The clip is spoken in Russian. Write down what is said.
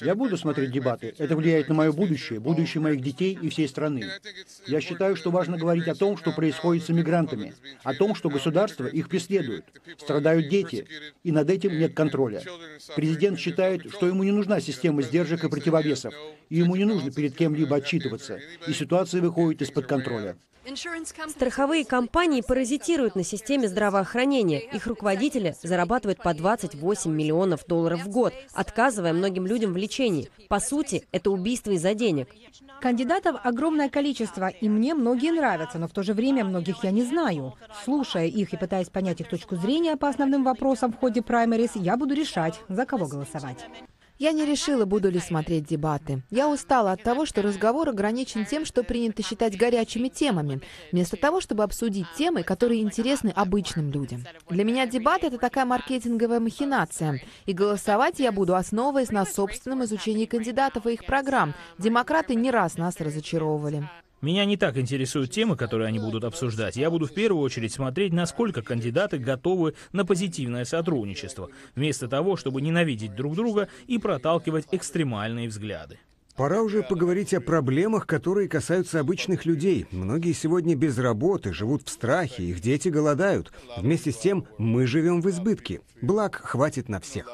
Я буду смотреть дебаты. Это влияет на мое будущее, будущее моих детей и всей страны. Я считаю, что важно говорить о том, что происходит с иммигрантами, о том, что государство их преследует. Страдают дети, и над этим нет контроля. Президент считает, что ему не нужна система сдержек и противовесов, и ему не нужно перед кем-либо отчитываться, и ситуация выходит из-под контроля. Страховые компании паразитируют на системе здравоохранения. Их руководители зарабатывают по 28 миллионов долларов в год, отказывая многим людям в лечении. По сути, это убийство из-за денег. Кандидатов огромное количество, и мне многие нравятся, но в то же время многих я не знаю. Слушая их и пытаясь понять их точку зрения по основным вопросам в ходе праймерис, я буду решать, за кого голосовать. Я не решила, буду ли смотреть дебаты. Я устала от того, что разговор ограничен тем, что принято считать горячими темами, вместо того, чтобы обсудить темы, которые интересны обычным людям. Для меня дебаты — это такая маркетинговая махинация, и голосовать я буду, основываясь на собственном изучении кандидатов и их программ. Демократы не раз нас разочаровывали. Меня не так интересуют темы, которые они будут обсуждать. Я буду в первую очередь смотреть, насколько кандидаты готовы на позитивное сотрудничество, вместо того, чтобы ненавидеть друг друга и проталкивать экстремальные взгляды. Пора уже поговорить о проблемах, которые касаются обычных людей. Многие сегодня без работы, живут в страхе, их дети голодают. Вместе с тем мы живем в избытке. Благ хватит на всех.